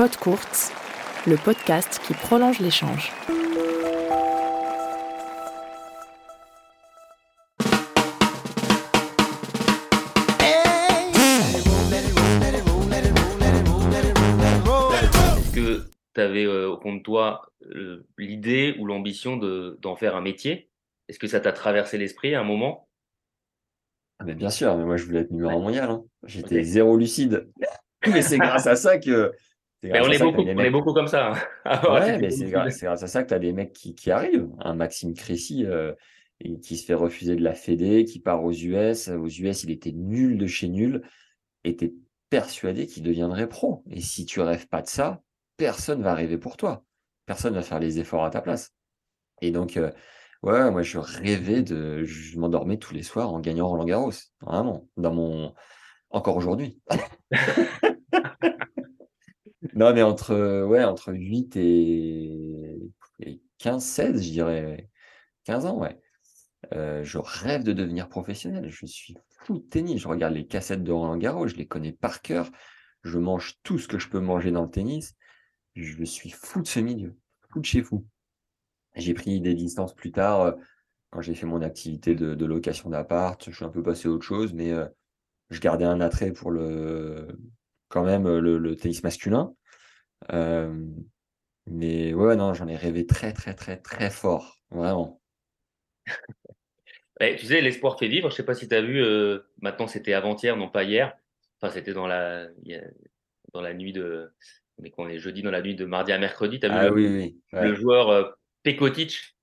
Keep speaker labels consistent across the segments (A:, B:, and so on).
A: Pod Courts, le podcast qui prolonge l'échange.
B: Est-ce que tu avais au fond de toi euh, l'idée ou l'ambition de- d'en faire un métier? Est-ce que ça t'a traversé l'esprit à un moment?
C: Ah, mais bien sûr, mais moi je voulais être numéro un mondial. hein. J'étais zéro lucide. Mais c'est grâce à ça que.
B: Mais on est beaucoup, est comme ça. hein. Ah
C: Ouais, mais c'est grâce, à ça que tu as des mecs qui, qui arrivent. Un Maxime Crécy euh, et qui se fait refuser de la Fédé, qui part aux US. Aux US, il était nul de chez nul et tu persuadé qu'il deviendrait pro. Et si tu rêves pas de ça, personne va rêver pour toi. Personne va faire les efforts à ta place. Et donc, euh, ouais, moi je rêvais de. Je m'endormais tous les soirs en gagnant Roland Garros. Vraiment. Dans mon. Encore aujourd'hui. Non, mais entre, ouais, entre 8 et, et 15, 16, je dirais. 15 ans, ouais. Euh, je rêve de devenir professionnel. Je suis fou de tennis. Je regarde les cassettes de Roland Garros, je les connais par cœur. Je mange tout ce que je peux manger dans le tennis. Je suis fou de ce milieu. Fou de chez fou. J'ai pris des distances plus tard, euh, quand j'ai fait mon activité de, location d'appart. Je suis un peu passé à autre chose, mais euh, je gardais un attrait pour le, quand même, le tennis masculin. Euh, mais ouais, non, j'en ai rêvé très, très, très, très fort. Vraiment.
B: Eh, tu sais, l'espoir fait vivre. Je sais pas si tu as vu, euh, maintenant c'était avant-hier, non pas hier. Enfin, c'était dans la, dans la nuit de. Mais qu'on est jeudi dans la nuit de mardi à mercredi. Tu as vu
C: Ah
B: le,
C: oui, oui. ouais,
B: le joueur euh, Pekotic,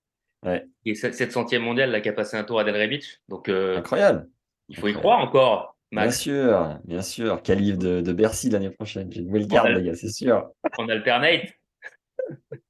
C: ouais.
B: qui est 700e mondial, là, qui a passé un tour à Delray Beach. Donc, euh,
C: Incroyable.
B: il faut y croire encore,
C: Bien sûr, bien sûr. Calife de, de Bercy l'année prochaine. J'ai une nouvelle
B: garde,
C: les gars, c'est sûr.
B: On alternate.